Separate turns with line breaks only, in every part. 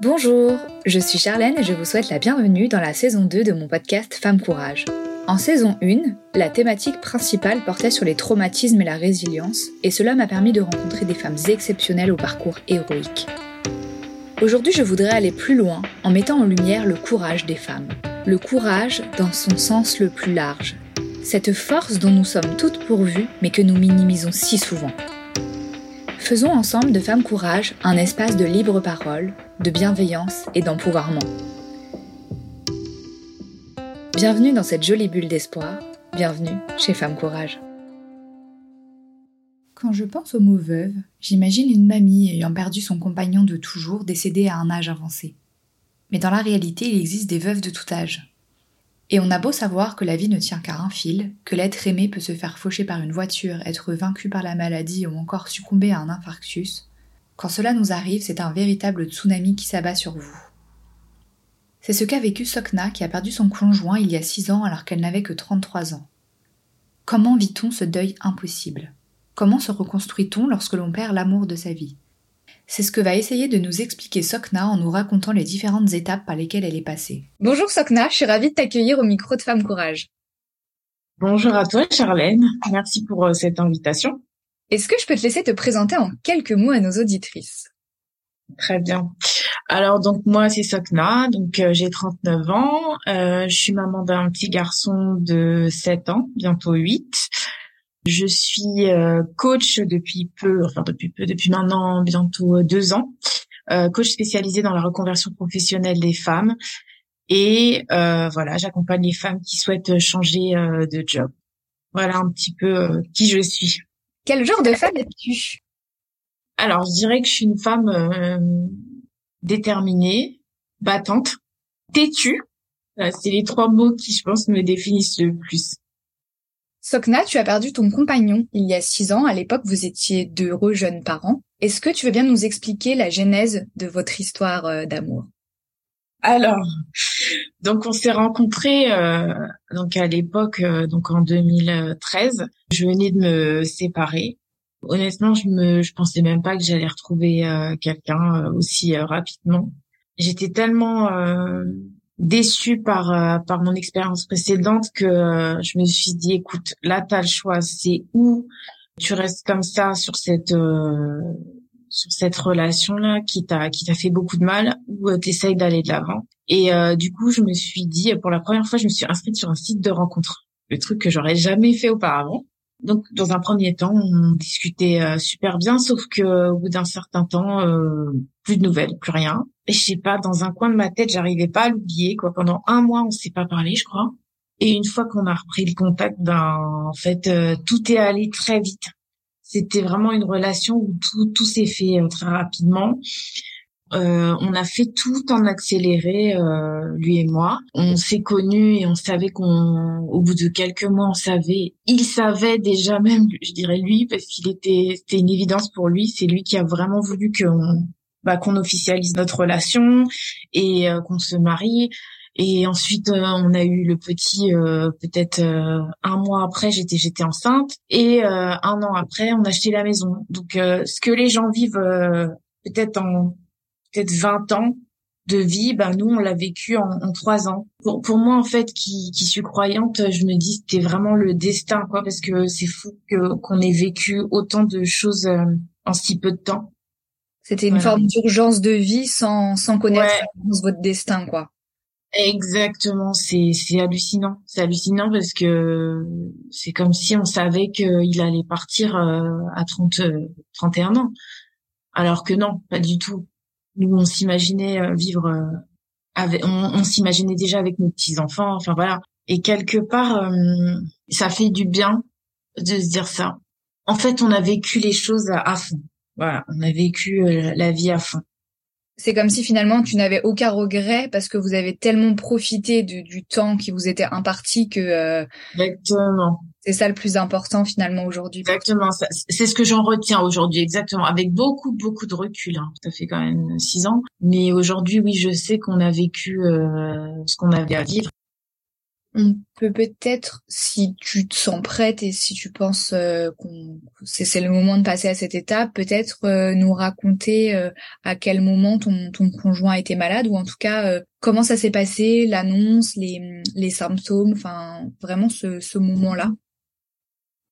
Bonjour, je suis Charlène et je vous souhaite la bienvenue dans la saison 2 de mon podcast Femme Courage. En saison 1, la thématique principale portait sur les traumatismes et la résilience, et cela m'a permis de rencontrer des femmes exceptionnelles au parcours héroïque. Aujourd'hui, je voudrais aller plus loin en mettant en lumière le courage des femmes. Le courage dans son sens le plus large. Cette force dont nous sommes toutes pourvues, mais que nous minimisons si souvent. Faisons ensemble de Femmes Courage un espace de libre parole, de bienveillance et d'empouvoirment. Bienvenue dans cette jolie bulle d'espoir, bienvenue chez Femmes Courage. Quand je pense au mot veuve, j'imagine une mamie ayant perdu son compagnon de toujours décédé à un âge avancé. Mais dans la réalité, il existe des veuves de tout âge. Et on a beau savoir que la vie ne tient qu'à un fil, que l'être aimé peut se faire faucher par une voiture, être vaincu par la maladie ou encore succomber à un infarctus, quand cela nous arrive, c'est un véritable tsunami qui s'abat sur vous. C'est ce qu'a vécu Sokna qui a perdu son conjoint il y a 6 ans alors qu'elle n'avait que 33 ans. Comment vit-on ce deuil impossible? Comment se reconstruit-on lorsque l'on perd l'amour de sa vie? C'est ce que va essayer de nous expliquer Sokna en nous racontant les différentes étapes par lesquelles elle est passée. Bonjour Sokna, je suis ravie de t'accueillir au micro de Femme Courage.
Bonjour à toi Charlène, merci pour euh, cette invitation.
Est-ce que je peux te laisser te présenter en quelques mots à nos auditrices?
Très bien. Alors donc moi c'est Sokna, donc euh, j'ai 39 ans, euh, je suis maman d'un petit garçon de 7 ans, bientôt 8. Je suis euh, coach depuis peu, enfin depuis peu, depuis maintenant bientôt euh, deux ans, euh, coach spécialisé dans la reconversion professionnelle des femmes. Et voilà, j'accompagne les femmes qui souhaitent changer de job. Voilà un petit peu qui je suis.
Quel genre de femme es-tu?
Alors, je dirais que je suis une femme déterminée, battante, têtue. C'est les trois mots qui, je pense, me définissent le plus.
Sokna, tu as perdu ton compagnon il y a six ans. À l'époque, vous étiez d'heureux jeunes parents. Est-ce que tu veux bien nous expliquer la genèse de votre histoire euh, d'amour?
Alors, donc on s'est rencontrés euh, donc à l'époque, euh, donc en 2013. Je venais de me séparer. Honnêtement, je me, je pensais même pas que j'allais retrouver quelqu'un aussi rapidement. J'étais tellement déçue par euh, par mon expérience précédente que euh, je me suis dit écoute là t'as le choix c'est où tu restes comme ça sur cette euh, sur cette relation là qui t'a qui t'a fait beaucoup de mal ou tu t'essayes d'aller de l'avant? Et du coup je me suis dit pour la première fois je me suis inscrite sur un site de rencontre. Le truc que j'aurais jamais fait auparavant donc, dans un premier temps, on discutait super bien, sauf que au bout d'un certain temps, plus de nouvelles, plus rien. Et je sais pas, dans un coin de ma tête, j'arrivais pas à l'oublier. Quoi, pendant un mois, on s'est pas parlé, je crois. Et une fois qu'on a repris le contact, ben en fait, euh, tout est allé très vite. C'était vraiment une relation où tout tout s'est fait euh, très rapidement. Euh, on a fait tout en accéléré, euh, lui et moi. On s'est connus et on savait qu'on, au bout de quelques mois, on savait. Il savait déjà même, je dirais lui, parce qu'il était, c'était une évidence pour lui. C'est lui qui a vraiment voulu qu'on, bah, qu'on officialise notre relation et euh, qu'on se marie. Et ensuite, on a eu le petit, peut-être un mois après, j'étais j'étais enceinte. Et un an après, on a acheté la maison. Donc, ce que les gens vivent peut-être en peut-être 20 ans de vie, ben nous on l'a vécu en, en 3 ans. Pour, pour moi en fait qui, qui suis croyante, je me dis c'était vraiment le destin quoi parce que c'est fou que qu'on ait vécu autant de choses euh, en si peu de temps.
C'était une forme d'urgence de vie sans sans connaître votre destin quoi.
Exactement, c'est c'est hallucinant, c'est hallucinant parce que c'est comme si on savait qu'il allait partir euh, à 30 31 ans. Alors que non, pas du tout nous on s'imaginait euh, vivre euh, avec, on, s'imaginait déjà avec nos petits enfants enfin voilà. Et quelque part euh, ça fait du bien de se dire ça. En fait on a vécu les choses à, fond. Voilà on a vécu la vie à fond.
C'est comme si finalement tu n'avais aucun regret parce que vous avez tellement profité du temps qui vous était imparti que
exactement
c'est ça le plus important finalement aujourd'hui.
Exactement, c'est ce que j'en retiens aujourd'hui, exactement, avec beaucoup beaucoup de recul. Hein. Ça fait quand même six ans, mais aujourd'hui, oui, je sais qu'on a vécu euh, ce qu'on avait à vivre.
on peut peut-être, si tu te sens prête et si tu penses euh, qu'on c'est, le moment de passer à cette étape, peut-être euh, nous raconter euh, à quel moment ton, ton conjoint était malade ou en tout cas comment ça s'est passé, l'annonce, les, les symptômes, enfin vraiment ce, ce moment-là.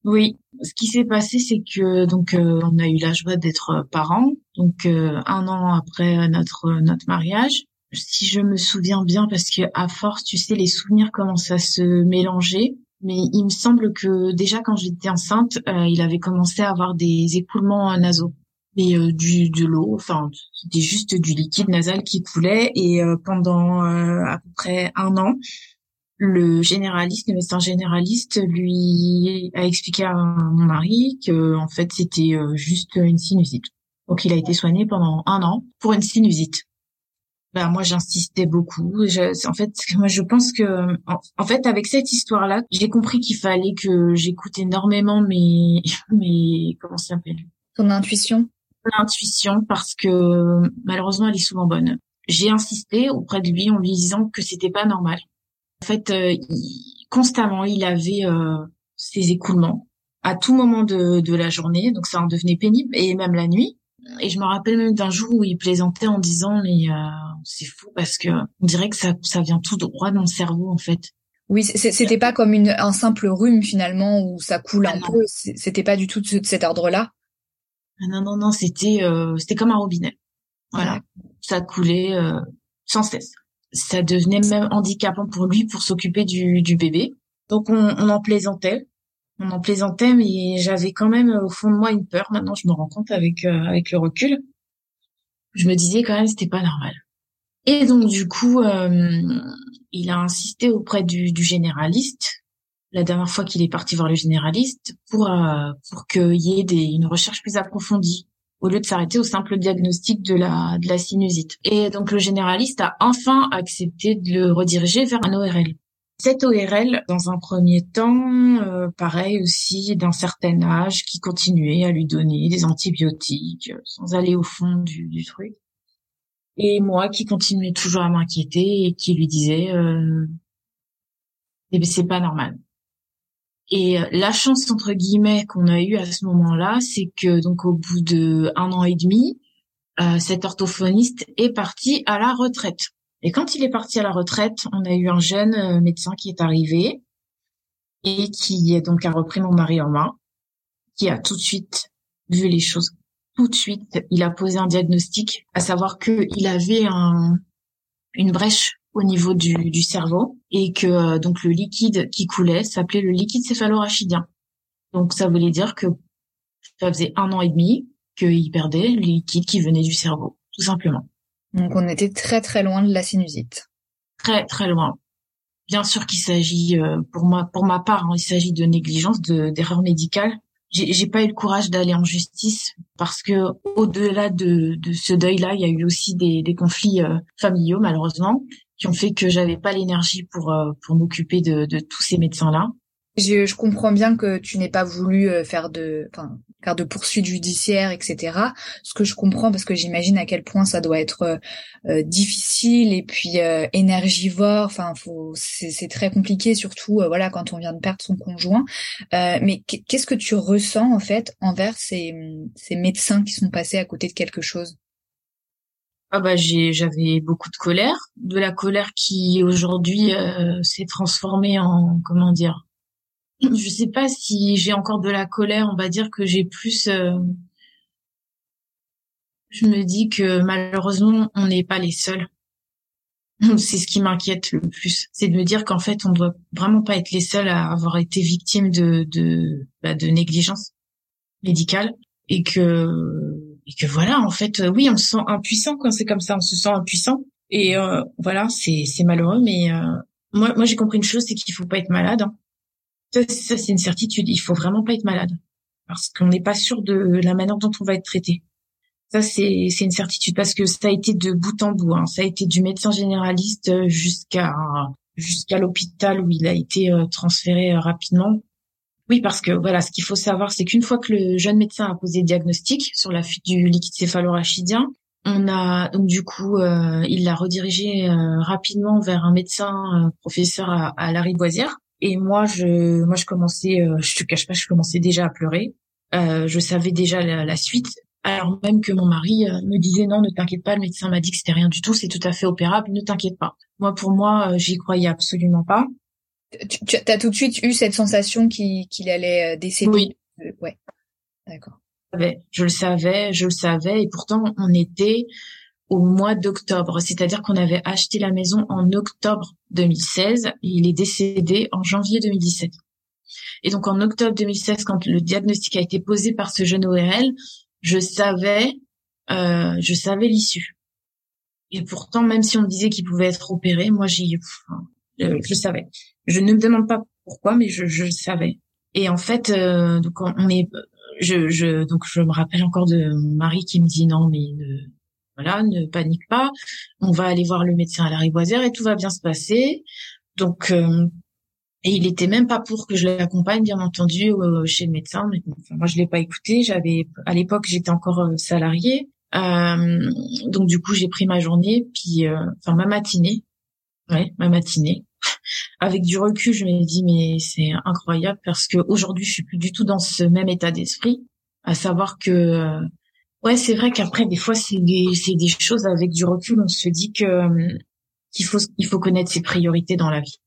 Oui, ce qui s'est passé, c'est que donc on a eu la joie d'être parents, donc un an après notre notre mariage si je me souviens bien, parce que à force, tu sais, les souvenirs commencent à se mélanger. Mais il me semble que déjà quand j'étais enceinte, euh, il avait commencé à avoir des écoulements nasaux, mais euh, du de l'eau, enfin c'était juste du liquide nasal qui coulait. Et euh, pendant à peu près un an, le généraliste, le médecin généraliste, lui a expliqué à mon mari que en fait c'était juste une sinusite. Donc il a été soigné pendant un an pour une sinusite ben moi j'insistais beaucoup. en fait, moi je pense que en, fait avec cette histoire-là, j'ai compris qu'il fallait que j'écoute énormément mes mes comment ça s'appelle?
Ton intuition?
L'intuition parce que malheureusement elle est souvent bonne. J'ai insisté auprès de lui en lui disant que c'était pas normal. En fait, euh, constamment il avait euh, ses écoulements à tout moment de, de la journée, donc ça en devenait pénible et même la nuit. Et je me rappelle même d'un jour où il plaisantait en disant mais euh, c'est fou parce que on dirait que ça ça vient tout droit dans le cerveau en fait.
Oui, c'était pas comme une, un simple rhume finalement où ça coule ah un peu. C'était pas du tout de, cet ordre-là.
Ah non non non, c'était euh, c'était comme un robinet. Voilà, ça coulait euh, sans cesse. Ça devenait même handicapant pour lui pour s'occuper du, du bébé. Donc on, on en plaisantait on en plaisantait, mais j'avais quand même au fond de moi une peur. Maintenant, je me rends compte avec euh, avec le recul. Je me disais quand même c'était pas normal. Et donc du coup, euh, il a insisté auprès du, du généraliste la dernière fois qu'il est parti voir le généraliste pour euh, pour qu'il y ait des, une recherche plus approfondie au lieu de s'arrêter au simple diagnostic de la de la sinusite. Et donc le généraliste a enfin accepté de le rediriger vers un ORL. Cette ORL, dans un premier temps, euh, pareil aussi d'un certain âge, qui continuait à lui donner des antibiotiques euh, sans aller au fond du, du truc. Et moi qui continuais toujours à m'inquiéter et qui lui disais euh, eh ben, c'est pas normal. Et euh, la chance entre guillemets qu'on a eue à ce moment-là, c'est que donc au bout de un an et demi, euh, cet orthophoniste est parti à la retraite. Et quand il est parti à la retraite, on a eu un jeune euh, médecin qui est arrivé et qui donc a repris mon mari en main, qui a tout de suite vu les choses. Tout de suite, il a posé un diagnostic, à savoir qu'il avait un, une brèche au niveau du, du cerveau et que euh, donc le liquide qui coulait s'appelait le liquide céphalorachidien. Donc ça voulait dire que ça faisait un an et demi qu'il perdait le liquide qui venait du cerveau, tout simplement.
Donc on était très très loin de la sinusite.
Très très loin. Bien sûr qu'il s'agit, euh, pour moi, pour ma part, hein, il s'agit de négligence, de d'erreur médicale. J'ai, j'ai pas eu le courage d'aller en justice parce que au-delà de, de ce deuil-là, il y a eu aussi des, des conflits euh, familiaux malheureusement qui ont fait que j'avais pas l'énergie pour euh, pour m'occuper de, tous ces médecins-là.
Je, je, comprends bien que tu n'aies pas voulu euh, faire de, enfin, faire de poursuites judiciaires, etc. Ce que je comprends parce que j'imagine à quel point ça doit être euh, euh, difficile et puis énergivore. Enfin, faut, c'est très compliqué, surtout voilà quand on vient de perdre son conjoint. mais qu'est-ce que tu ressens en fait envers ces, ces médecins qui sont passés à côté de quelque chose?
Ah bah j'avais beaucoup de colère, de la colère qui aujourd'hui s'est transformée en comment dire je sais pas si j'ai encore de la colère, on va dire que j'ai plus euh, je me dis que malheureusement on n'est pas les seuls. C'est ce qui m'inquiète le plus, c'est de me dire qu'en fait on doit vraiment pas être les seuls à avoir été victimes de de, bah, de négligence médicale et que et que voilà en fait oui on se sent impuissant quand c'est comme ça on se sent impuissant et euh, voilà c'est malheureux mais euh, moi moi j'ai compris une chose c'est qu'il faut pas être malade hein. Ça, c'est une certitude. Il faut vraiment pas être malade parce qu'on n'est pas sûr de la manière dont on va être traité. Ça, c'est une certitude parce que ça a été de bout en bout. Hein. Ça a été du médecin généraliste jusqu'à jusqu'à l'hôpital où il a été euh, transféré euh, rapidement. Oui, parce que voilà, ce qu'il faut savoir, c'est qu'une fois que le jeune médecin a posé le diagnostic sur la fuite du liquide céphalorachidien, On a donc du coup, euh, il l'a redirigé euh, rapidement vers un médecin professeur à, à la Riboisière. Et moi, je, moi, je commençais, je te cache pas, je commençais déjà à pleurer. je savais déjà la, la, suite, alors même que mon mari me disait non, ne t'inquiète pas, le médecin m'a dit que c'était rien du tout, c'est tout à fait opérable, ne t'inquiète pas. Moi, pour moi, j'y croyais absolument pas.
Tu, as tout de suite eu cette sensation qu'il allait décéder.
Oui.
ouais. D'accord
je le savais, je le savais, et pourtant on était au mois d'octobre, c'est-à-dire qu'on avait acheté la maison en octobre 2016 et il est décédé en janvier 2017. Et donc en octobre 2016, quand le diagnostic a été posé par ce jeune ORL, je savais, euh, je savais l'issue. Et pourtant, même si on me disait qu'il pouvait être opéré, moi j'y, je, je savais. Je ne me demande pas pourquoi, mais je, je savais. Et en fait, euh, donc on est je, je, donc je me rappelle encore de mon mari qui me dit non mais ne, voilà ne panique pas, on va aller voir le médecin à la Riboisière et tout va bien se passer. Donc euh, et il était même pas pour que je l'accompagne bien entendu euh, chez le médecin. Mais moi je l'ai pas écouté. J'avais à l'époque j'étais encore euh, salariée. donc du coup j'ai pris ma journée puis enfin ma matinée, ouais ma matinée avec du recul, je me dis mais c'est incroyable parce que aujourd'hui je suis plus du tout dans ce même état d'esprit, à savoir que euh, ouais c'est vrai qu'après des fois c'est des choses avec du recul on se dit que euh, qu'il faut il faut connaître ses priorités dans la vie.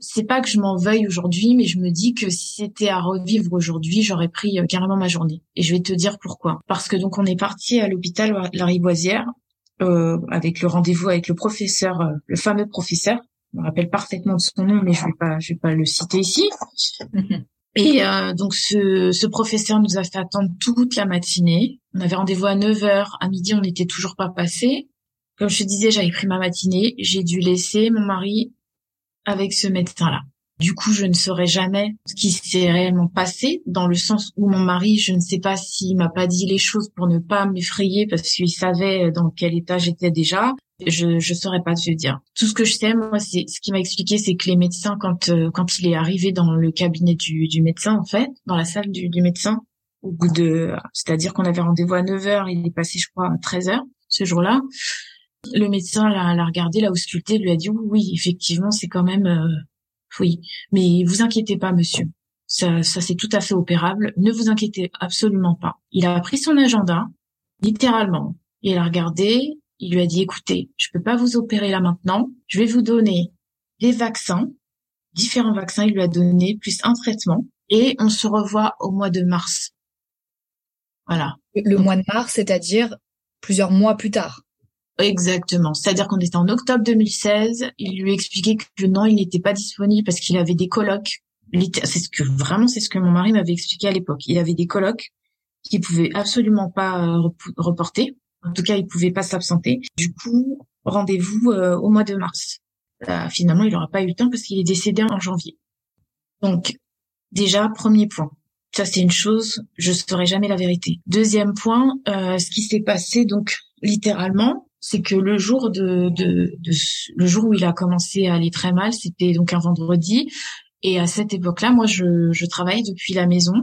C'est pas que je m'en veuille aujourd'hui, mais je me dis que si c'était à revivre aujourd'hui, j'aurais pris euh, carrément ma journée. Et je vais te dire pourquoi. Parce que donc on est parti à l'hôpital La Riboisière euh, avec le rendez-vous avec le professeur, le fameux professeur je me rappelle parfaitement de son nom, mais je vais pas, je vais pas le citer ici. Et euh, donc ce, ce professeur nous a fait attendre toute la matinée. On avait rendez-vous à 9 h À midi, on n'était toujours pas passé. Comme je te disais, j'avais pris ma matinée. J'ai dû laisser mon mari avec ce médecin-là. Du coup, je ne saurais jamais ce qui s'est réellement passé, dans le sens où mon mari, je ne sais pas s'il m'a pas dit les choses pour ne pas m'effrayer parce qu'il savait dans quel état j'étais déjà je je saurais pas te dire. Tout ce que je sais moi c'est ce qui m'a expliqué c'est que les médecins quand euh, quand il est arrivé dans le cabinet du, du médecin en fait, dans la salle du, du médecin au bout de c'est-à-dire qu'on avait rendez-vous à 9h, il est passé je crois à 13h ce jour-là. Le médecin l'a regardé, l'a ausculté, lui a dit oui effectivement, c'est quand même euh, oui, mais vous inquiétez pas monsieur. Ça ça c'est tout à fait opérable, ne vous inquiétez absolument pas. Il a pris son agenda littéralement. Il a regardé, il lui a dit, écoutez, je peux pas vous opérer là maintenant. Je vais vous donner des vaccins, différents vaccins. Il lui a donné plus un traitement et on se revoit au mois de mars. Voilà.
Le mois de mars, c'est-à-dire plusieurs mois plus tard.
Exactement. C'est-à-dire qu'on était en octobre 2016. Il lui expliquait que non, il n'était pas disponible parce qu'il avait des colloques. C'est ce que vraiment, c'est ce que mon mari m'avait expliqué à l'époque. Il avait des colloques qu'il pouvait absolument pas euh, reporter. En tout cas, il pouvait pas s'absenter. Du coup, rendez-vous euh, au mois de mars. Euh, finalement, il n'aura pas eu le temps parce qu'il est décédé en janvier. Donc, déjà, premier point. Ça, c'est une chose, je saurais jamais la vérité. Deuxième point, euh, ce qui s'est passé, donc, littéralement, c'est que le jour de, de, de, le jour où il a commencé à aller très mal, c'était donc un vendredi. Et à cette époque-là, moi, je, je travaillais depuis la maison.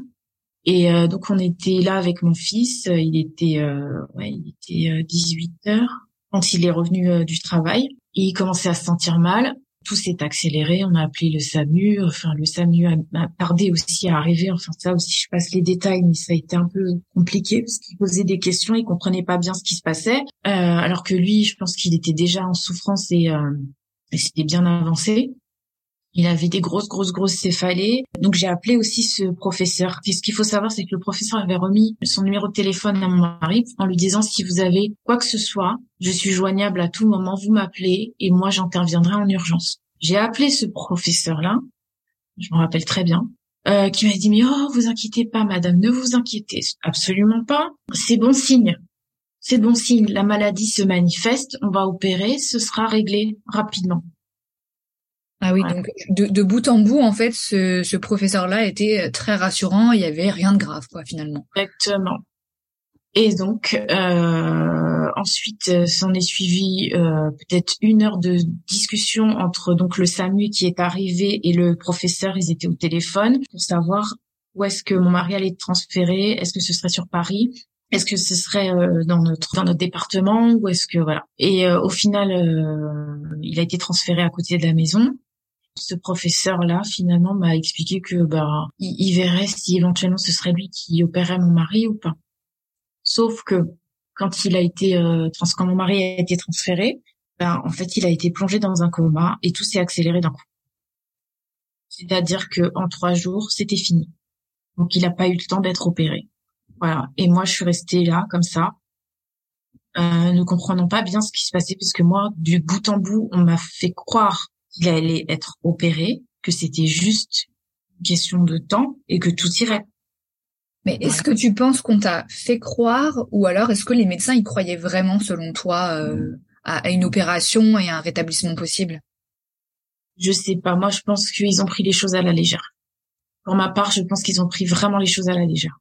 Et euh, donc on était là avec mon fils. Il était, euh, ouais, il était 18 euh, heures quand il est revenu du travail. Et il commençait à se sentir mal. Tout s'est accéléré. On a appelé le SAMU. Enfin, le SAMU a, tardé aussi à arriver. Enfin, ça aussi, je passe les détails, mais ça a été un peu compliqué parce qu'il posait des questions. Il comprenait pas bien ce qui se passait. alors que lui, je pense qu'il était déjà en souffrance et, et c'était bien avancé. Il avait des grosses, grosses, grosses céphalées. Donc j'ai appelé aussi ce professeur. Et ce qu'il faut savoir, c'est que le professeur avait remis son numéro de téléphone à mon mari en lui disant si vous avez quoi que ce soit, je suis joignable à tout moment, vous m'appelez et moi j'interviendrai en urgence. J'ai appelé ce professeur-là, je me rappelle très bien, euh, qui m'a dit mais oh vous inquiétez pas madame, ne vous inquiétez absolument pas, c'est bon signe. C'est bon signe, la maladie se manifeste, on va opérer, ce sera réglé rapidement.
Ah oui, donc de, bout en bout, en fait, ce, professeur-là était très rassurant. Il y avait rien de grave, quoi, finalement.
Exactement. Et donc euh, ensuite, euh, s'en est suivi euh, peut-être une heure de discussion entre donc le SAMU qui est arrivé et le professeur. Ils étaient au téléphone pour savoir où est-ce que mon mari allait être transféré. Est-ce que ce serait sur Paris Est-ce que ce serait dans notre dans notre département ou est-ce que voilà Et au final, il a été transféré à côté de la maison ce professeur-là, finalement, m'a expliqué que bah, il, verrait si éventuellement ce serait lui qui opérait mon mari ou pas. Sauf que quand il a été euh, trans quand mon mari a été transféré, ben en fait il a été plongé dans un coma et tout s'est accéléré d'un coup. C'est-à-dire que en trois jours c'était fini. Donc il n'a pas eu le temps d'être opéré. Voilà. Et moi je suis restée là comme ça, euh, ne comprenant pas bien ce qui se passait parce que moi du bout en bout on m'a fait croire qu'il allait être opéré, que c'était juste une question de temps et que tout irait.
Mais est-ce que tu penses qu'on t'a fait croire ou alors est-ce que les médecins y croyaient vraiment selon toi euh, à, une opération et à un rétablissement possible?
Je sais pas. Moi, je pense qu'ils ont pris les choses à la légère. Pour ma part, je pense qu'ils ont pris vraiment les choses à la légère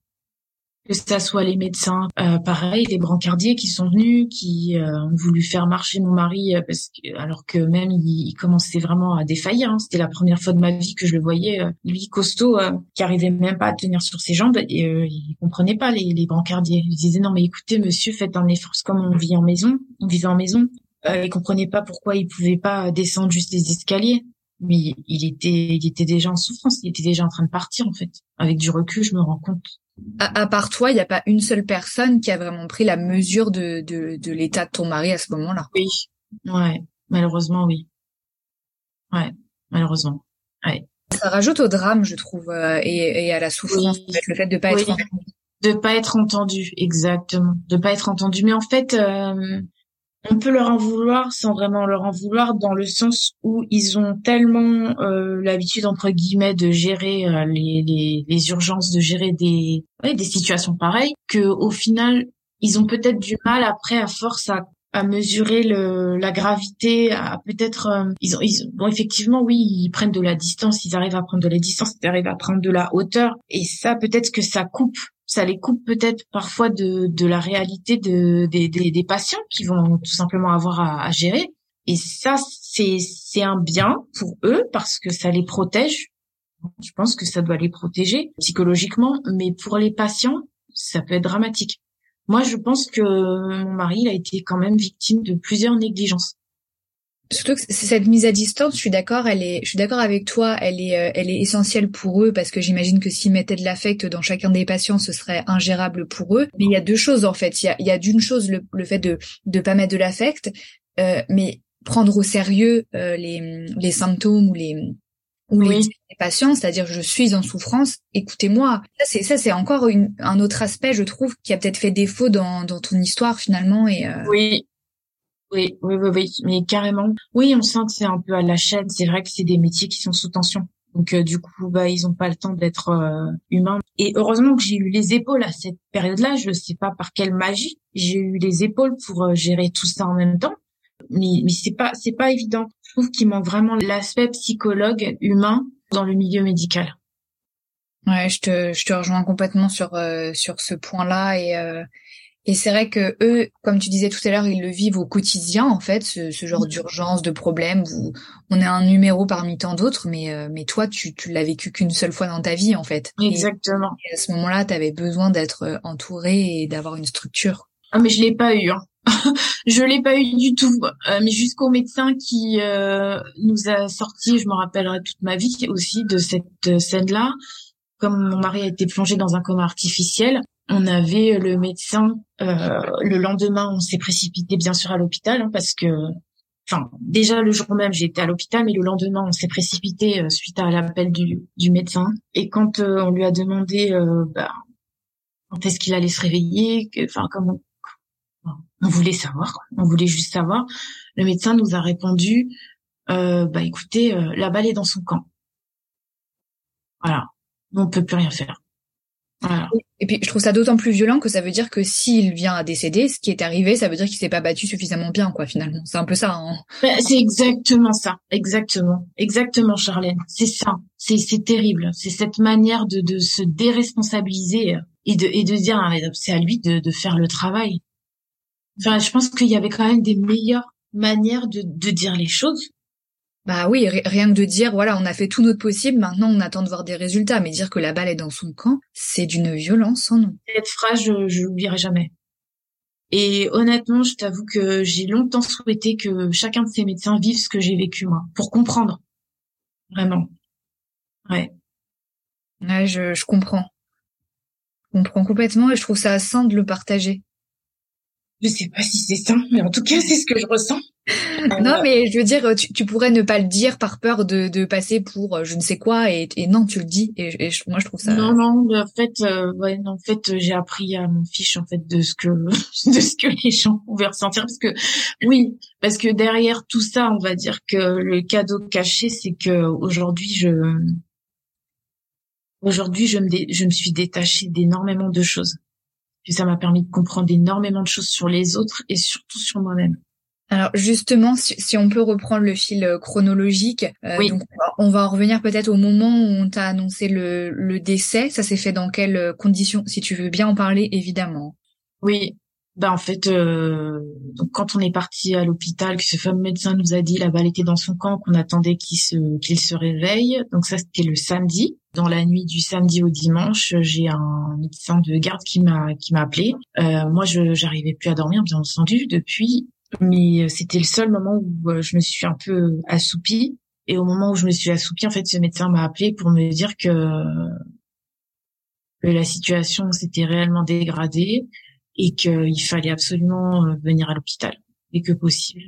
que ça soit les médecins, euh, pareil, les brancardiers qui sont venus, qui euh, ont voulu faire marcher mon mari, euh, parce que, alors que même il, commençait vraiment à défaillir. Hein. C'était la première fois de ma vie que je le voyais, lui costaud, qui arrivait même pas à tenir sur ses jambes, et il comprenait pas les, les brancardiers. Il disait non mais écoutez monsieur, faites un effort, comme on vit en maison, on vivait en maison. il comprenait pas pourquoi il pouvait pas descendre juste les escaliers mais il était il était déjà en souffrance, il était déjà en train de partir en fait. Avec du recul, je me rends compte
à, part toi, il n'y a pas une seule personne qui a vraiment pris la mesure de, de, de l'état de ton mari à ce moment-là.
Oui, ouais, malheureusement, oui. Ouais, malheureusement. Ouais.
Ça rajoute au drame, je trouve, euh, et, et, à la souffrance, le fait de pas être entendu.
De pas être entendu, exactement. De pas être entendu. Mais en fait, euh, on peut leur en vouloir sans vraiment leur en vouloir dans le sens où ils ont tellement euh, l'habitude entre guillemets de gérer euh, les, urgences, de gérer des des situations pareilles que au final ils ont peut-être du mal après à force à à mesurer le, la gravité, à peut-être euh, ils ont ils, bon effectivement oui ils prennent de la distance, ils arrivent à prendre de la distance, ils arrivent à prendre de la hauteur et ça peut-être que ça coupe ça les coupe peut-être parfois de, de la réalité de, des, des, patients qui vont tout simplement avoir à, à gérer. Et ça, c'est, c'est un bien pour eux parce que ça les protège. Je pense que ça doit les protéger psychologiquement, mais pour les patients, ça peut être dramatique. Moi, je pense que mon mari a été quand même victime de plusieurs négligences.
Surtout que cette mise à distance, je suis d'accord, elle est, je suis d'accord avec toi, elle est, euh, elle est essentielle pour eux parce que j'imagine que s'ils mettaient de l'affect dans chacun des patients, ce serait ingérable pour eux. Mais il y a deux choses en fait. Il y a, il y a d'une chose le, le, fait de de pas mettre de l'affect, euh, mais prendre au sérieux euh, les, les symptômes ou les ou les, patients, c'est-à-dire je suis en souffrance, écoutez-moi. Ça c'est ça c'est encore une, un autre aspect, je trouve, qui a peut-être fait défaut dans dans ton histoire finalement et.
Euh... Oui, oui, oui, oui, oui, mais carrément. Oui, on sent que c'est un peu à la chaîne. C'est vrai que c'est des métiers qui sont sous tension. Donc euh, du coup, bah ils ont pas le temps d'être euh, humains. Et heureusement que j'ai eu les épaules à cette période-là. Je sais pas par quelle magie j'ai eu les épaules pour euh, gérer tout ça en même temps. Mais mais c'est pas c'est pas évident. Je trouve qu'il manque vraiment l'aspect psychologue humain dans le milieu médical.
Ouais, je te je te rejoins complètement sur sur ce point-là et et c'est vrai que eux, comme tu disais tout à l'heure, ils le vivent au quotidien en fait, ce, ce genre d'urgence, de problème où on est un numéro parmi tant d'autres, mais euh, mais toi, tu tu l'as vécu qu'une seule fois dans ta vie en fait.
Exactement.
Et, à ce moment-là, tu avais besoin d'être euh, entouré et d'avoir une structure.
Ah mais je l'ai pas eu. Hein. je l'ai pas eu du tout. Euh, mais jusqu'au médecin qui nous a sorti, je me rappellerai toute ma vie aussi de cette scène-là. Comme mon mari a été plongé dans un coma artificiel, on avait le médecin euh, le lendemain on s'est précipité bien sûr à l'hôpital hein, parce que enfin déjà le jour même j'étais à l'hôpital mais le lendemain on s'est précipité euh, suite à l'appel du, du médecin et quand euh, on lui a demandé bah, quand est-ce qu'il allait se réveiller enfin comment on voulait savoir on voulait juste savoir le médecin nous a répondu bah écoutez la balle est dans son camp voilà on peut plus rien faire
et puis je trouve ça d'autant plus violent que ça veut dire que s'il vient à décéder, ce qui est arrivé, ça veut dire qu'il s'est pas battu suffisamment bien, quoi, finalement. C'est un peu ça. Hein.
Bah, c'est exactement ça, exactement, exactement, Charlène. C'est ça. C'est c'est terrible. C'est cette manière de de se déresponsabiliser et de et de dire ah, c'est à lui de de faire le travail. Enfin, je pense qu'il y avait quand même des meilleures manières de de dire les choses.
Bah oui, rien que de dire, voilà, on a fait tout notre possible, maintenant on attend de voir des résultats, mais dire que la balle est dans son camp, c'est d'une violence sans nom.
Cette phrase, je, je l'oublierai jamais. Et honnêtement, je t'avoue que j'ai longtemps souhaité que chacun de ces médecins vive ce que j'ai vécu moi, pour comprendre. Vraiment. Ouais.
Ouais, je, je comprends. Je comprends complètement et je trouve ça sain de le partager.
Je sais pas si c'est ça, mais en tout cas, c'est ce que je ressens.
non, mais je veux dire, tu, tu, pourrais ne pas le dire par peur de, de passer pour euh, je ne sais quoi, et, et non, tu le dis. Et, moi, je trouve ça.
Non, non, en fait, euh, ouais, en fait, j'ai appris à mon fiche en fait de ce que de ce que les gens pouvaient ressentir, parce que oui, parce que derrière tout ça, on va dire que le cadeau caché, c'est que aujourd'hui, je aujourd'hui, je me je me suis détachée d'énormément de choses. Puis ça m'a permis de comprendre énormément de choses sur les autres et surtout sur moi-même.
Alors justement, si, on peut reprendre le fil euh, chronologique, euh, donc on va en revenir peut-être au moment où on t'a annoncé le, le décès. Ça s'est fait dans quelles euh, conditions Si tu veux bien en parler, évidemment.
Oui, bah en fait, euh, donc quand on est parti à l'hôpital, que ce fameux médecin nous a dit la balle était dans son camp, qu'on attendait qu'il se qu'il se réveille. Donc ça c'était le samedi. Dans la nuit du samedi au dimanche, j'ai un médecin de garde qui m'a qui m'a appelé. Euh, moi, je j'arrivais plus à dormir, bien entendu, depuis. Mais c'était le seul moment où euh, je me suis un peu assoupie. Et au moment où je me suis assoupie, en fait, ce médecin m'a appelé pour me dire que, que la situation s'était réellement dégradée et qu'il fallait absolument euh, venir à l'hôpital dès que possible.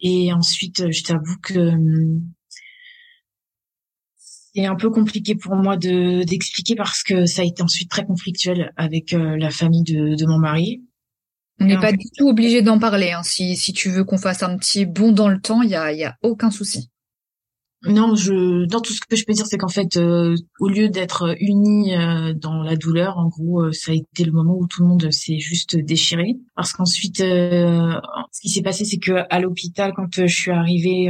Et ensuite, euh, je t'avoue que hum, c'est un peu compliqué pour moi de d'expliquer parce que ça a été ensuite très conflictuel avec euh, la famille de, de mon mari.
On n'est pas du tout obligé d'en parler. Hein. Si, si tu veux qu'on fasse un petit bond dans le temps, il y a, y a aucun souci.
Non, je, dans tout ce que je peux dire, c'est qu'en fait, euh, au lieu d'être unis euh, dans la douleur, en gros, euh, ça a été le moment où tout le monde s'est juste déchiré. Parce qu'ensuite, ce qui s'est passé, c'est que à l'hôpital, quand je suis arrivée,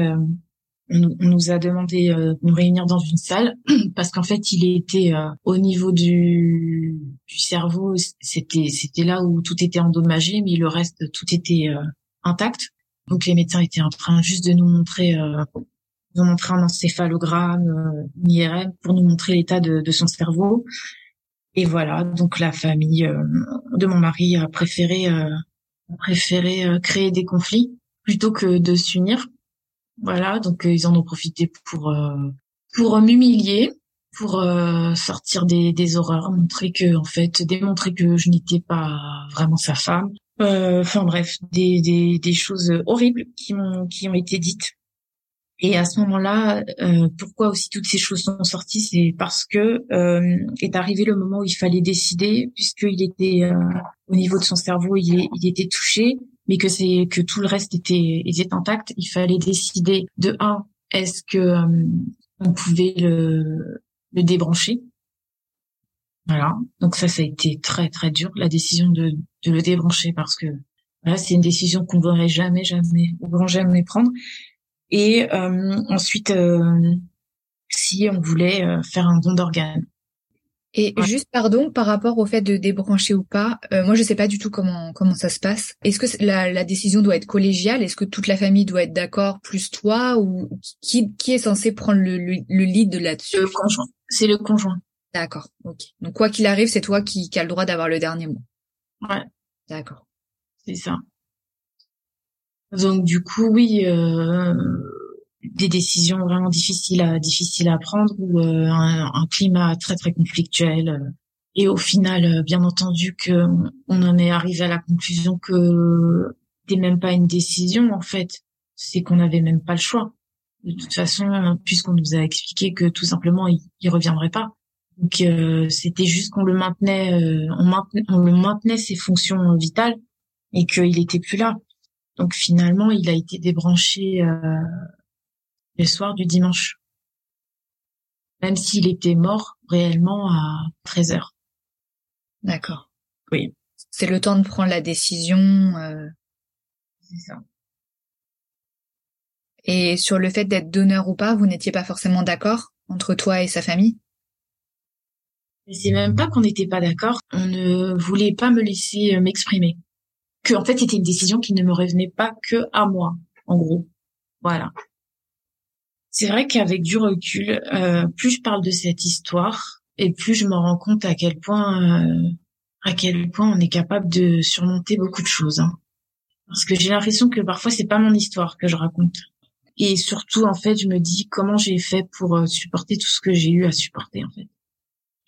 on, nous a demandé de nous réunir dans une salle parce qu'en fait, il était au niveau du, du cerveau, c'était c'était là où tout était endommagé, mais le reste, tout était intact. Donc les médecins étaient en train juste de nous montrer nous montrer un encéphalogramme, euh, une IRM pour nous montrer l'état de, de, son cerveau. Et voilà, donc la famille euh, de mon mari a préféré euh, préféré créer des conflits plutôt que de s'unir. Voilà, donc ils en ont profité pour pour m'humilier, pour sortir des, des horreurs, montrer que en fait, démontrer que je n'étais pas vraiment sa femme. Enfin bref, des, des, des choses horribles qui m'ont qui ont été dites et à ce moment-là, euh, pourquoi aussi toutes ces choses sont sorties, c'est parce que euh, est arrivé le moment où il fallait décider, puisqu'il était euh, au niveau de son cerveau, il, il était touché, mais que c'est que tout le reste était était intact. Il fallait décider de un, est-ce que euh, on pouvait le, le débrancher. Voilà. Donc ça, ça a été très très dur la décision de, de le débrancher parce que voilà, c'est une décision qu'on ne devrait jamais jamais ou jamais prendre et euh, ensuite euh, si on voulait euh, faire un don d'organes.
Et juste pardon par rapport au fait de débrancher ou pas, moi je sais pas du tout comment comment ça se passe. Est-ce que la, la décision doit être collégiale? Est-ce que toute la famille doit être d'accord plus toi ou qui qui est censé prendre le le, le lead là-dessus?
Le conjoint. C'est le conjoint.
D'accord. Ok. Donc quoi qu'il arrive, c'est toi qui, qui a le droit d'avoir le dernier mot.
Ouais.
D'accord.
C'est ça. Donc du coup, oui, euh, des décisions vraiment difficiles à difficiles à prendre ou euh, un, un, climat très très conflictuel. Euh. Et au final, bien entendu, que on en est arrivé à la conclusion que c'était même pas une décision en fait, c'est qu'on n'avait même pas le choix. De toute façon, puisqu'on nous a expliqué que tout simplement il, il reviendrait pas. Donc c'était juste qu'on le maintenait, on maintenait, on le maintenait ses fonctions vitales et qu'il était plus là. Donc finalement, il a été débranché euh, le soir du dimanche, même s'il était mort réellement à 13 heures.
D'accord.
Oui.
C'est le temps de prendre la décision. Euh...
C'est ça.
Et sur le fait d'être donneur ou pas, vous n'étiez pas forcément d'accord entre toi et sa famille?
C'est même pas qu'on n'était pas d'accord. On ne voulait pas me laisser euh, m'exprimer que en fait c'était une décision qui ne me revenait pas que à moi, en gros. Voilà. C'est vrai qu'avec du recul, euh, plus je parle de cette histoire et plus je me rends compte à quel point euh, à quel point on est capable de surmonter beaucoup de choses. Hein. Parce que j'ai l'impression que parfois c'est pas mon histoire que je raconte. Et surtout en fait, je me dis comment j'ai fait pour euh, supporter tout ce que j'ai eu à supporter en fait.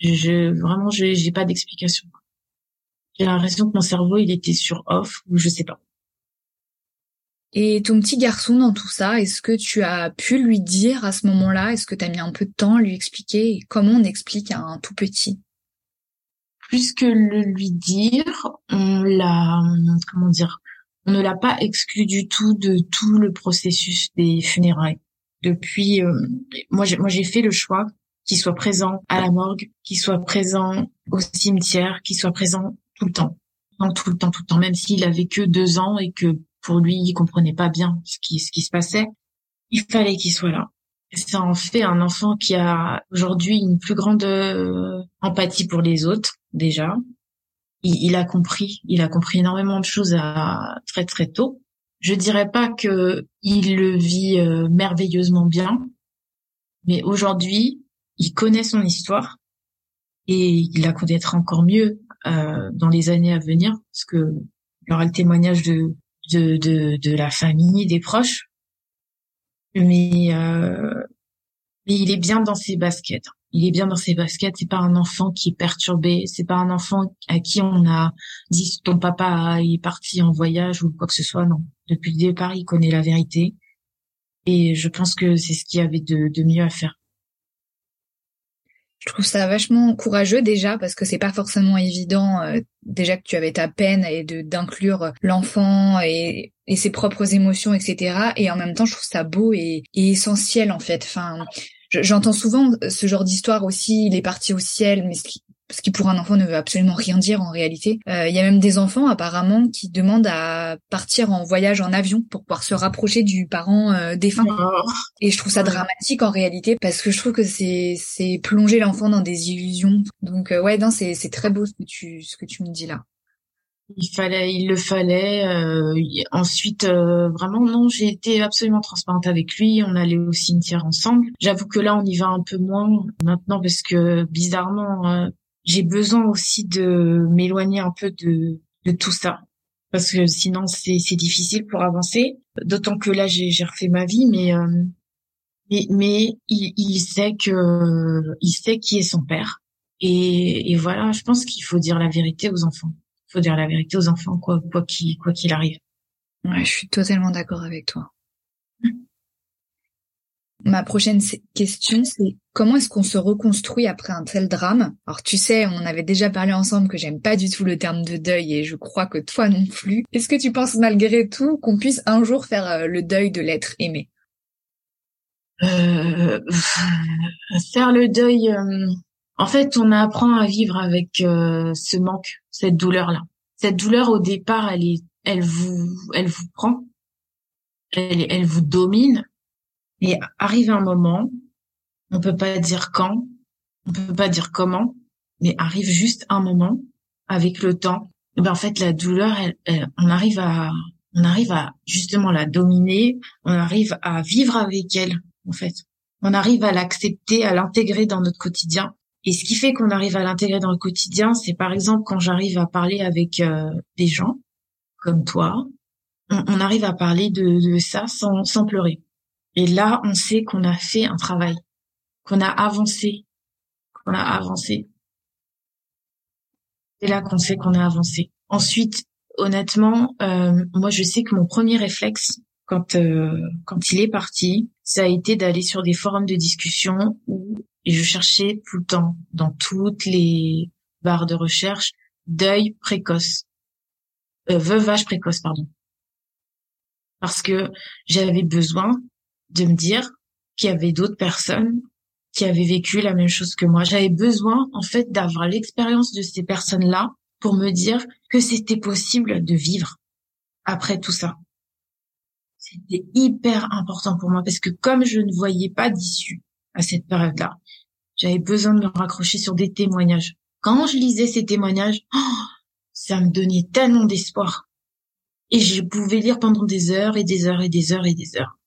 Je, vraiment j'ai pas d'explication. J'ai l'impression que mon cerveau il était sur off ou je sais pas.
Et ton petit garçon dans tout ça, est-ce que tu as pu lui dire à ce moment-là Est-ce que tu as mis un peu de temps à lui expliquer Comment on explique à un tout petit?
Plus que le lui dire, on l'a, comment dire, on ne l'a pas exclu du tout de tout le processus des funérailles. Depuis, euh, moi, j'ai, moi, j'ai fait le choix qu'il soit présent à la morgue, qu'il soit présent au cimetière, qu'il soit présent tout le temps, tout le temps, tout le temps, même s'il avait que deux ans et que pour lui, il comprenait pas bien ce qui, ce qui se passait. Il fallait qu'il soit là. Ça en fait un enfant qui a aujourd'hui une plus grande euh, empathie pour les autres, déjà. Il, il, a compris, il a compris énormément de choses à très très tôt. Je dirais pas que il le vit euh, merveilleusement bien, mais aujourd'hui, il connaît son histoire et il la connaîtra encore mieux euh, dans les années à venir, parce que il y aura le témoignage de de, de, de la famille, des proches. Mais, euh, mais il est bien dans ses baskets. Il est bien dans ses baskets. C'est pas un enfant qui est perturbé. C'est pas un enfant à qui on a dit ton papa est parti en voyage ou quoi que ce soit. Non. Depuis le départ, il connaît la vérité. Et je pense que c'est ce qu'il y avait de, de mieux à faire.
Je trouve ça vachement courageux déjà parce que c'est pas forcément évident euh, déjà que tu avais ta peine et de d'inclure l'enfant et, et ses propres émotions etc. Et en même temps je trouve ça beau et, et essentiel en fait. Enfin j'entends souvent ce genre d'histoire aussi. Il est parti au ciel, mais ce qui, ce qui pour un enfant ne veut absolument rien dire en réalité. Euh, il y a même des enfants apparemment qui demandent à partir en voyage en avion pour pouvoir se rapprocher du parent euh, défunt. Et je trouve ça dramatique en réalité parce que je trouve que c'est c'est plonger l'enfant dans des illusions. Donc euh, ouais, non, c'est c'est très beau ce que tu ce que tu me dis là.
Il fallait, il le fallait. Euh, ensuite, euh, vraiment, non, j'ai été absolument transparente avec lui. On allait au cimetière ensemble. J'avoue que là, on y va un peu moins maintenant parce que bizarrement, j'ai besoin aussi de m'éloigner un peu de, de tout ça. Parce que sinon c'est difficile pour avancer. D'autant que là j'ai j'ai refait ma vie mais euh, mais, mais il, il sait que il sait qui est son père. Et, et voilà je pense qu'il faut dire la vérité aux enfants. Il faut dire la vérité aux enfants quoi quoi qu'il quoi qu'il arrive.
Ouais je suis totalement d'accord avec toi Ma prochaine question, c'est comment est-ce qu'on se reconstruit après un tel drame? Alors tu sais, on avait déjà parlé ensemble que j'aime pas du tout le terme de deuil et je crois que toi non plus. Est-ce que tu penses malgré tout qu'on puisse un jour faire euh, le deuil de l'être aimé?
Euh, Faire le deuil, euh, en fait, on apprend à vivre avec euh, ce manque, cette douleur-là. Cette douleur au départ, elle est, elle vous, elle vous prend, elle, elle vous domine et arrive un moment, on peut pas dire quand, on peut pas dire comment, mais arrive juste un moment avec le temps. Et ben en fait la douleur, on arrive à, on arrive à justement la dominer, on arrive à vivre avec elle en fait. On arrive à l'accepter, à l'intégrer dans notre quotidien. Et ce qui fait qu'on arrive à l'intégrer dans le quotidien, c'est par exemple quand j'arrive à parler avec euh, des gens comme toi, on, arrive à parler de, de ça sans, sans pleurer. Et là, on sait qu'on a fait un travail, qu'on a avancé, qu'on a avancé. C'est là qu'on sait qu'on a avancé. Ensuite, honnêtement, euh, moi, je sais que mon premier réflexe quand euh, quand il est parti, ça a été d'aller sur des forums de discussion où je cherchais tout le temps dans toutes les barres de recherche deuil précoce, euh, veuvage précoce, pardon, parce que j'avais besoin de me dire qu'il y avait d'autres personnes qui avaient vécu la même chose que moi. J'avais besoin, en fait, d'avoir l'expérience de ces personnes-là pour me dire que c'était possible de vivre après tout ça. C'était hyper important pour moi parce que comme je ne voyais pas d'issue à cette période-là, j'avais besoin de me raccrocher sur des témoignages. Quand je lisais ces témoignages, oh, ça me donnait tellement d'espoir. Et je pouvais lire pendant des heures et des heures et des heures et des heures.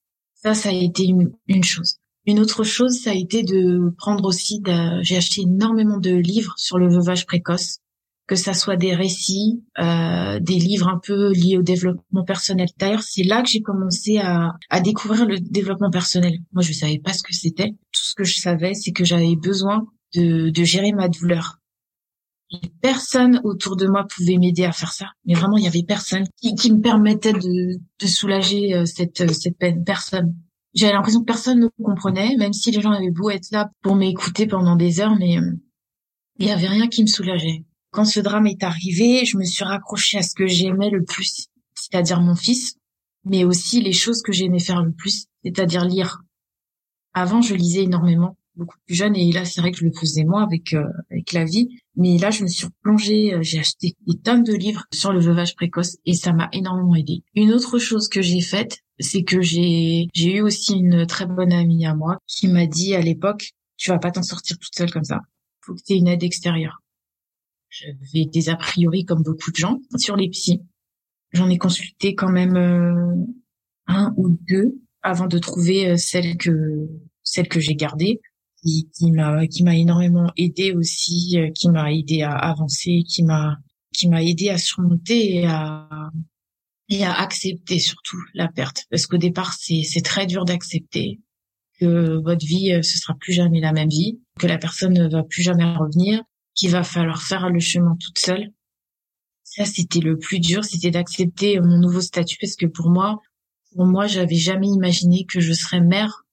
Ça, ça a été une, chose. Une autre chose, ça a été de prendre aussi, j'ai acheté énormément de livres sur le veuvage précoce, que ça soit des récits, euh, des livres un peu liés au développement personnel. D'ailleurs, c'est là que j'ai commencé à, à découvrir le développement personnel. Moi, je savais pas ce que c'était. Tout ce que je savais, c'est que j'avais besoin de, de gérer ma douleur. Personne autour de moi pouvait m'aider à faire ça. Mais vraiment, il y avait personne qui, qui me permettait de, de soulager euh, cette, cette peine. Personne. J'avais l'impression que personne ne comprenait, même si les gens avaient beau être là pour m'écouter pendant des heures, mais euh, il y avait rien qui me soulageait. Quand ce drame est arrivé, je me suis raccrochée à ce que j'aimais le plus, c'est-à-dire mon fils, mais aussi les choses que j'aimais faire le plus, c'est-à-dire lire. Avant, je lisais énormément, beaucoup plus jeune, et là, c'est vrai que je le faisais moins avec euh, avec la vie. Mais là, je me suis plongée, euh, j'ai acheté des tonnes de livres sur le veuvage précoce, et ça m'a énormément aidé. Une autre chose que j'ai faite, c'est que j'ai j'ai eu aussi une très bonne amie à moi qui m'a dit à l'époque tu vas pas t'en sortir toute seule comme ça faut que tu aies une aide extérieure j'avais des a priori comme beaucoup de gens sur les psys j'en ai consulté quand même euh, un ou deux avant de trouver euh, celle que celle que j'ai gardée qui, m'a qui m'a énormément aidé aussi euh, qui m'a aidé à avancer qui m'a qui m'a aidé à surmonter et à et à accepter surtout la perte. Parce qu'au départ c'est c'est très dur d'accepter que votre vie euh, ce sera plus jamais la même vie que la personne ne va plus jamais revenir qu'il va falloir faire le chemin toute seule. Ça c'était le plus dur c'était d'accepter mon nouveau statut parce que pour moi pour moi j'avais jamais imaginé que je serais mère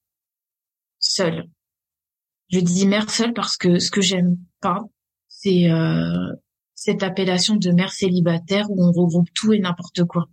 seule je dis mère seule parce que ce que j'aime pas c'est euh, cette appellation de mère célibataire où on regroupe tout et n'importe quoi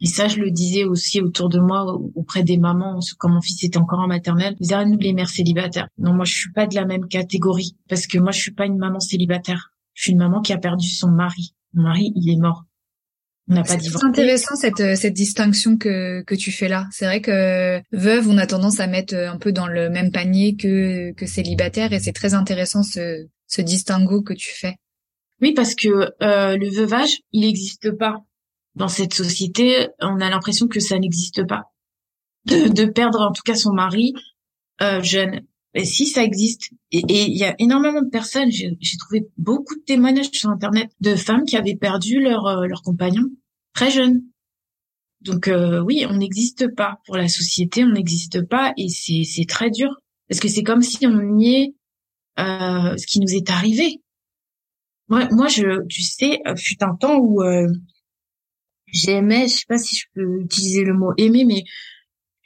et ça, je le disais aussi autour de moi, auprès des mamans, quand mon fils était encore en maternelle. Ils disaient, ah, nous, les mères célibataires. Non, moi, je suis pas de la même catégorie. Parce que moi, je suis pas une maman célibataire. Je suis une maman qui a perdu son mari. Mon mari, il est mort.
On n'a pas divorcé. C'est intéressant cette, cette distinction que, que tu fais là. C'est vrai que veuve, on a tendance à mettre un peu dans le même panier que, que célibataire et c'est très intéressant ce, ce distinguo que tu fais.
Oui, parce que euh, le veuvage, il n'existe pas dans cette société, on a l'impression que ça n'existe pas. De, perdre en tout cas son mari euh, jeune. Et si ça existe, et il y a énormément de personnes, j'ai trouvé beaucoup de témoignages sur Internet de femmes qui avaient perdu leur, euh, leur compagnon très jeune. Donc euh, oui, on n'existe pas pour la société, on n'existe pas et c'est très dur parce que c'est comme si on niait euh, ce qui nous est arrivé. Moi, moi, je, tu sais, fut un temps où j'aimais, je sais pas si je peux utiliser le mot aimer, mais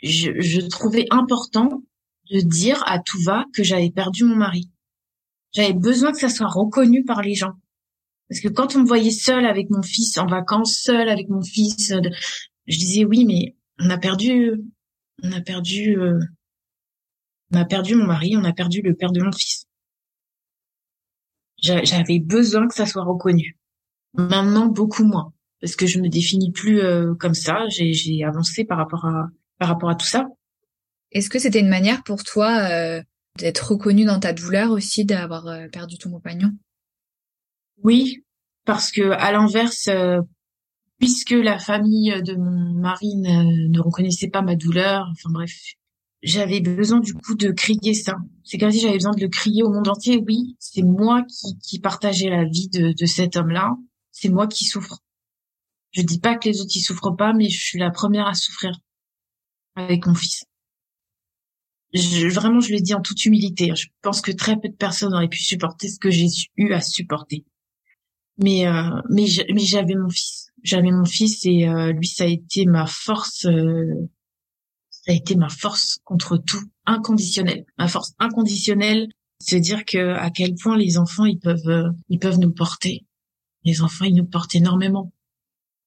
je, je trouvais important de dire à tout va que j'avais perdu mon mari. J'avais besoin que ça soit reconnu par les gens. Parce que quand on me voyait seule avec mon fils, en vacances, seule avec mon fils, je disais oui, mais on a perdu, on a perdu, euh, on a perdu mon mari, on a perdu le père de mon fils. J'avais besoin que ça soit reconnu. Maintenant, beaucoup moins parce que je me définis plus euh, comme ça. J'ai avancé par rapport à tout ça.
Est-ce que c'était une manière pour toi euh, d'être reconnue dans ta douleur aussi d'avoir euh, perdu ton compagnon?
Oui, parce que à l'inverse, puisque la famille de mon mari ne, reconnaissait pas ma douleur, enfin bref, j'avais besoin du coup de crier ça. C'est comme si j'avais besoin de le crier au monde entier. Oui, c'est moi qui, qui partageais la vie de, de cet homme-là. C'est moi qui souffre. Je dis pas que les autres y souffrent pas, mais je suis la première à souffrir avec mon fils. Je, vraiment, je le dis en toute humilité. Je pense que très peu de personnes auraient pu supporter ce que j'ai eu à supporter. Mais euh, mais j'avais mon fils. J'avais mon fils et euh, lui, ça a été ma force. Euh, ça a été ma force contre tout, inconditionnel. Ma force inconditionnelle, c'est dire que à quel point les enfants ils peuvent ils peuvent nous porter. Les enfants ils nous portent énormément.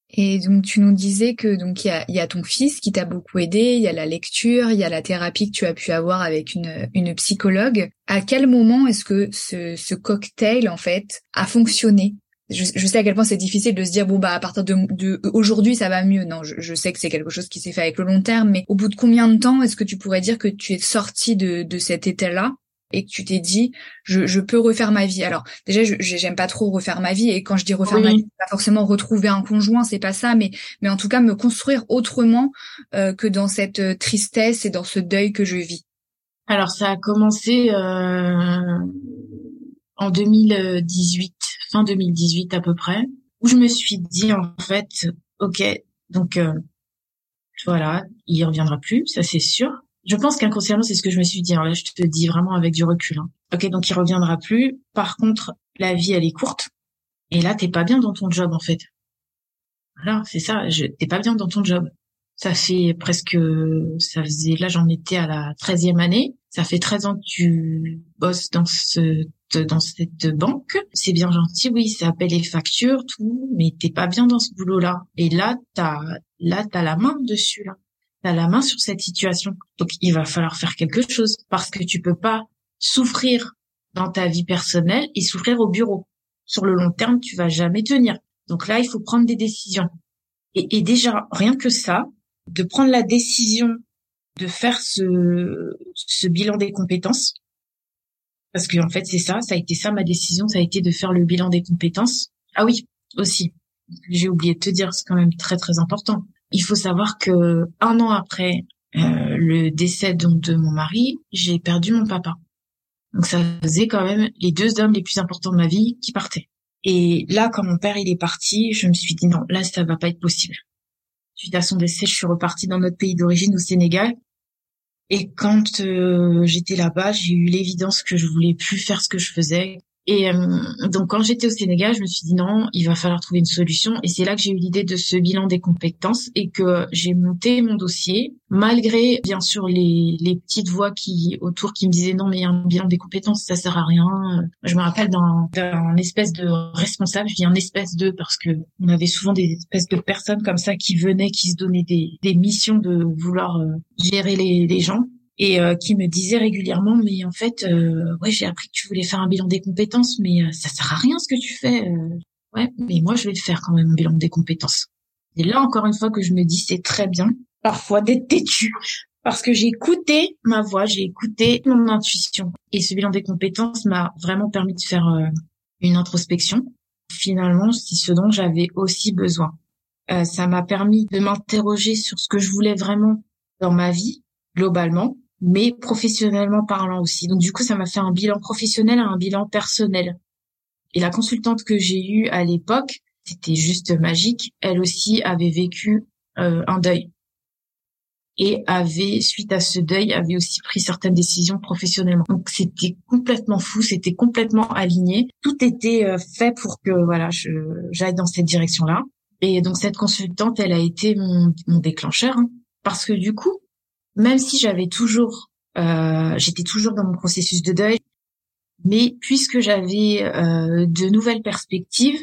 Et donc tu nous disais que donc il y a, y a, ton fils qui t'a beaucoup aidé, il y a la lecture, il y a la thérapie que tu as pu avoir avec une, une psychologue. À quel moment est-ce que ce, ce cocktail en fait a fonctionné? Je, je, sais à quel point c'est difficile de se dire bon bah à partir de, de aujourd'hui ça va mieux. Non, je, je sais que c'est quelque chose qui s'est fait avec le long terme, mais au bout de combien de temps est-ce que tu pourrais dire que tu es sorti de, de cet état-là et que tu t'es dit je, je, peux refaire ma vie? Alors déjà je j'aime pas trop refaire ma vie et quand je dis refaire ma vie, pas forcément retrouver un conjoint, c'est pas ça, mais mais en tout cas me construire autrement euh, que dans cette euh, tristesse et dans ce deuil que je vis.
Alors ça a commencé euh, en 2018, fin 2018 à peu près, où je me suis dit en fait, ok, donc euh, voilà, il reviendra plus, ça c'est sûr. Je pense qu'inconsciemment c'est ce que je me suis dit. Alors là, je te dis vraiment avec du recul. Hein. Ok, donc il reviendra plus. Par contre, la vie elle est courte, et là t'es pas bien dans ton job en fait. Voilà, c'est ça. Je, t'es pas bien dans ton job. Ça fait presque, ça faisait, là j'en étais à la treizième année. Ça fait 13 ans que tu bosses dans ce, dans cette banque. C'est bien gentil, oui, ça appelle les factures, tout, mais t'es pas bien dans ce boulot-là. Et là, t'as, là, t'as la main dessus, là. T'as la main sur cette situation. Donc, il va falloir faire quelque chose parce que tu peux pas souffrir dans ta vie personnelle et souffrir au bureau. Sur le long terme, tu vas jamais tenir. Donc là, il faut prendre des décisions. Et, et déjà, rien que ça, de prendre la décision de faire ce, ce bilan des compétences. Parce que en fait, c'est ça, ça a été ça ma décision, ça a été de faire le bilan des compétences. Ah oui, aussi, j'ai oublié de te dire, c'est quand même très très important. Il faut savoir que un an après euh, le décès donc de mon mari, j'ai perdu mon papa. Donc ça faisait quand même les deux hommes les plus importants de ma vie qui partaient. Et là, quand mon père il est parti, je me suis dit non, là ça va pas être possible. Suite à son décès, je suis repartie dans notre pays d'origine, au Sénégal. Et quand euh, j'étais là-bas, j'ai eu l'évidence que je voulais plus faire ce que je faisais, et euh, donc quand j'étais au Sénégal, je me suis dit non, il va falloir trouver une solution. Et c'est là que j'ai eu l'idée de ce bilan des compétences et que j'ai monté mon dossier, malgré bien sûr les, les petites voix qui autour qui me disaient non mais un bilan des compétences ça sert à rien. Je me rappelle d'un, d'un espèce de responsable, je dis un espèce de parce que on avait souvent des espèces de personnes comme ça qui venaient, qui se donnaient des, des missions de vouloir euh, gérer les, les gens et euh, qui me disait régulièrement mais en fait euh, ouais j'ai appris que tu voulais faire un bilan des compétences mais euh, ça sert à rien ce que tu fais ouais mais moi je vais le faire quand même un bilan des compétences. Et là encore une fois que je me dis c'est très bien parfois d'être têtu parce que j'ai écouté ma voix j'ai écouté mon intuition. Et ce bilan des compétences m'a vraiment permis de faire une introspection finalement c'est ce dont j'avais aussi besoin. Ça m'a permis de m'interroger sur ce que je voulais vraiment dans ma vie globalement mais professionnellement parlant aussi. Donc du coup, ça m'a fait un bilan professionnel et un bilan personnel. Et la consultante que j'ai eue à l'époque, c'était juste magique. Elle aussi avait vécu euh, un deuil et avait, suite à ce deuil, avait aussi pris certaines décisions professionnellement. Donc c'était complètement fou, c'était complètement aligné. Tout était euh, fait pour que voilà, j'aille dans cette direction-là. Et donc cette consultante, elle a été mon, mon déclencheur, hein. parce que du coup, même si j'avais toujours, euh, j'étais toujours dans mon processus de deuil, mais puisque j'avais euh, de nouvelles perspectives,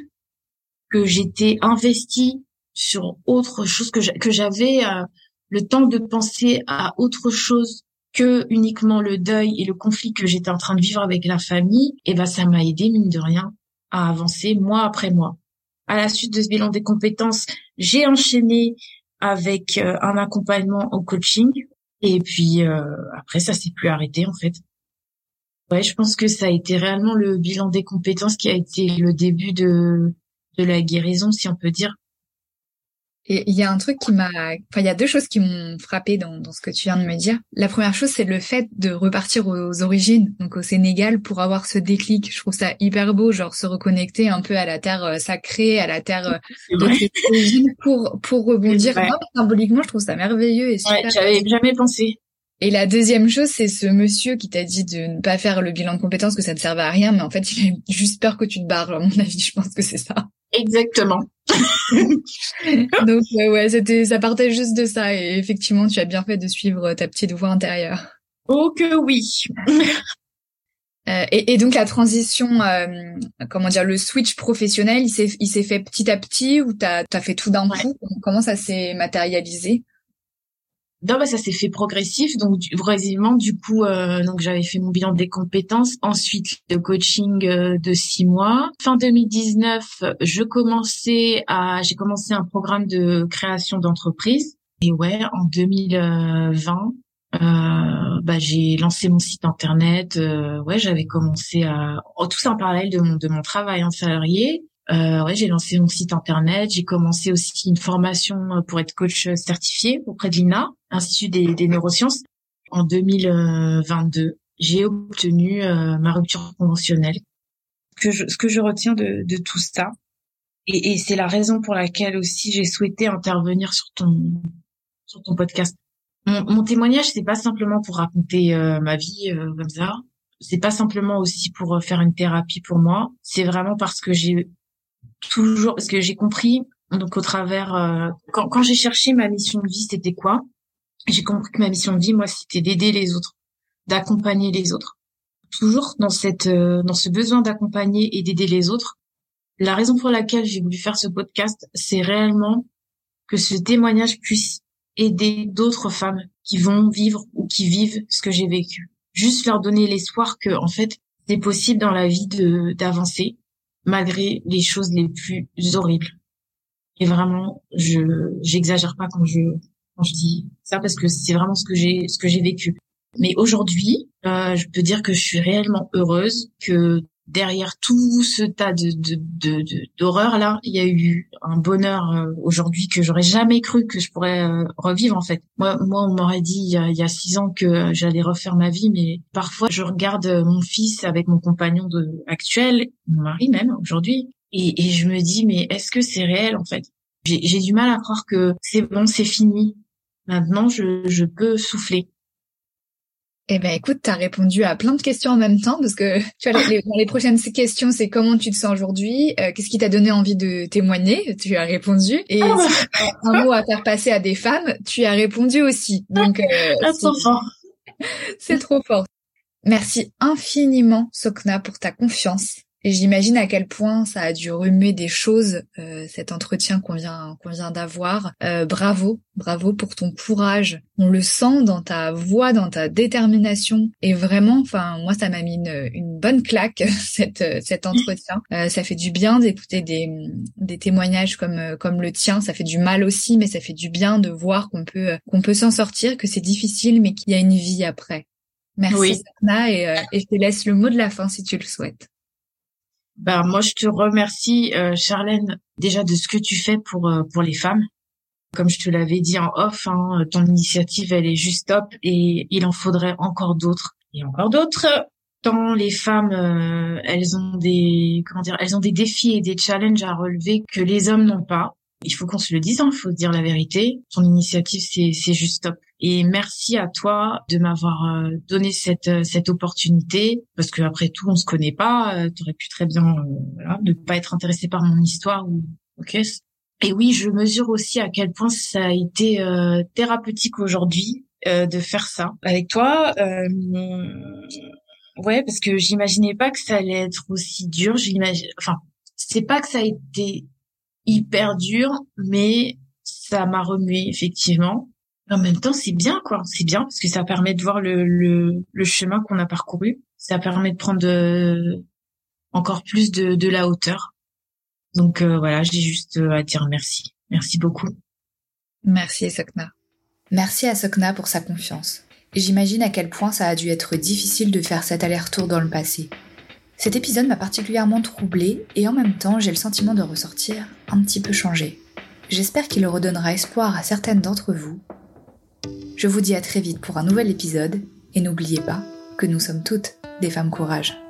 que j'étais investie sur autre chose, que j'avais euh, le temps de penser à autre chose que uniquement le deuil et le conflit que j'étais en train de vivre avec la famille, et eh ben ça m'a aidé mine de rien à avancer mois après mois. À la suite de ce bilan des compétences, j'ai enchaîné avec euh, un accompagnement au coaching et puis euh, après, ça s'est plus arrêté en fait. Ouais, je pense que ça a été réellement le bilan des compétences qui a été le début de de la guérison, si on peut dire.
Et il y a un truc qui m'a, enfin, il y a deux choses qui m'ont frappé dans, dans ce que tu viens de me dire. La première chose, c'est le fait de repartir aux origines, donc au Sénégal, pour avoir ce déclic. Je trouve ça hyper beau, genre se reconnecter un peu à la terre euh, sacrée, à la terre euh, de origines pour pour rebondir. Moi, symboliquement, je trouve ça merveilleux et super.
Ouais, j'avais jamais pensé.
Et la deuxième chose, c'est ce monsieur qui t'a dit de ne pas faire le bilan de compétences, que ça ne servait à rien, mais en fait, il a juste peur que tu te barres. À mon avis, je pense que c'est ça.
Exactement.
Donc ouais, c'était ça partait juste de ça et effectivement tu as bien fait de suivre ta petite voix intérieure.
Oh que oui.
Euh, et, et, donc la transition, euh, comment dire, le switch professionnel, il s'est il s'est fait petit à petit ou t'as as fait tout d'un coup? Comment ça s'est matérialisé?
Non, bah, ça s'est fait progressif, donc progressivement, du coup, euh, donc j'avais fait mon bilan des compétences, ensuite le coaching euh, de six mois. Fin 2019, je commençais à, j'ai commencé un programme de création d'entreprise. Et ouais, en 2020, euh, bah, j'ai lancé mon site internet. Euh, ouais, j'avais commencé à, oh, tout ça en parallèle de mon de mon travail en salarié. Euh, ouais, j'ai lancé mon site internet. J'ai commencé aussi une formation pour être coach certifié auprès de l'INA, Institut des, neurosciences. en 2022, j'ai obtenu euh, ma rupture conventionnelle. Que je, ce que je retiens de, de tout ça, et, et c'est la raison pour laquelle aussi j'ai souhaité intervenir sur ton sur ton podcast. Mon, mon témoignage, c'est pas simplement pour raconter euh, ma vie euh, comme ça. C'est pas simplement aussi pour faire une thérapie pour moi. C'est vraiment parce que j'ai toujours, parce que j'ai compris donc au travers quand, quand j'ai cherché ma mission de vie, c'était quoi? J'ai compris que ma mission de vie, moi, c'était d'aider les autres d'accompagner les autres. Toujours dans cette euh, dans ce besoin d'accompagner et d'aider les autres. La raison pour laquelle j'ai voulu faire ce podcast, c'est réellement que ce témoignage puisse aider d'autres femmes qui vont vivre ou qui vivent ce que j'ai vécu. Juste leur donner l'espoir que en fait, c'est possible dans la vie de d'avancer malgré les choses les plus horribles. Et vraiment, je j'exagère pas quand je quand je dis ça parce que c'est vraiment ce que j'ai ce que j'ai vécu. Mais aujourd'hui, euh, je peux dire que je suis réellement heureuse que derrière tout ce tas de d'horreur là, il y a eu un bonheur euh, aujourd'hui que j'aurais jamais cru que je pourrais euh, revivre en fait. Moi, moi, on m'aurait dit il y, a, il y a six ans que j'allais refaire ma vie, mais parfois je regarde mon fils avec mon compagnon de actuel, mon mari même aujourd'hui, et, et je me dis mais est-ce que c'est réel en fait? J'ai du mal à croire que c'est bon, c'est fini. Maintenant, je, je peux souffler.
Eh ben écoute, tu as répondu à plein de questions en même temps parce que tu vois, les, les, prochaines questions, c'est comment tu te sens aujourd'hui, euh, qu'est-ce qui t'a donné envie de témoigner, tu as répondu, et ah un mot à faire passer à des femmes, tu as répondu aussi. Donc euh,
c'est trop fort.
Merci infiniment Sokna pour ta confiance et j'imagine à quel point ça a dû remuer des choses, euh, cet entretien qu'on vient, qu'on vient d'avoir. Euh, bravo, bravo pour ton courage. On le sent dans ta voix, dans ta détermination. Et vraiment, enfin, moi, ça m'a mis une, une, bonne claque, cette, cet entretien. Euh, ça fait du bien d'écouter des, des témoignages comme, comme le tien. Ça fait du mal aussi, mais ça fait du bien de voir qu'on peut, qu'on peut s'en sortir, que c'est difficile, mais qu'il y a une vie après. Merci, oui. et, et je te laisse le mot de la fin si tu le souhaites.
Ben moi je te remercie euh, Charlène déjà de ce que tu fais pour euh, pour les femmes. Comme je te l'avais dit en off, hein, ton initiative elle est juste top et il en faudrait encore d'autres et encore d'autres. Tant les femmes euh, elles ont des comment dire elles ont des défis et des challenges à relever que les hommes n'ont pas. Il faut qu'on se le dise, il hein, faut dire la vérité. Ton initiative c'est c'est juste top. Et merci à toi de m'avoir euh, donné cette euh, cette opportunité parce que après tout on se connaît pas. Euh, tu aurais pu très bien voilà, ne pas être intéressé par mon histoire ou ok. Et oui, je mesure aussi à quel point ça a été thérapeutique aujourd'hui de faire ça avec toi. ouais, parce que j'imaginais pas que ça allait être aussi dur. J'imagine, enfin, c'est pas que ça a été hyper dur, mais ça m'a remué effectivement en même temps, c'est bien, quoi. C'est bien parce que ça permet de voir le, chemin qu'on a parcouru. Ça permet de prendre de, encore plus de, la hauteur. Donc euh, voilà, j'ai juste euh, à dire merci. Merci beaucoup.
Merci Sokna. Merci à Sokna pour sa confiance. J'imagine à quel point ça a dû être difficile de faire cet aller-retour dans le passé. Cet épisode m'a particulièrement troublée et en même temps j'ai le sentiment de ressortir un petit peu changé. J'espère qu'il redonnera espoir à certaines d'entre vous je vous dis à très vite pour un nouvel épisode et n'oubliez pas que nous sommes toutes des femmes courage.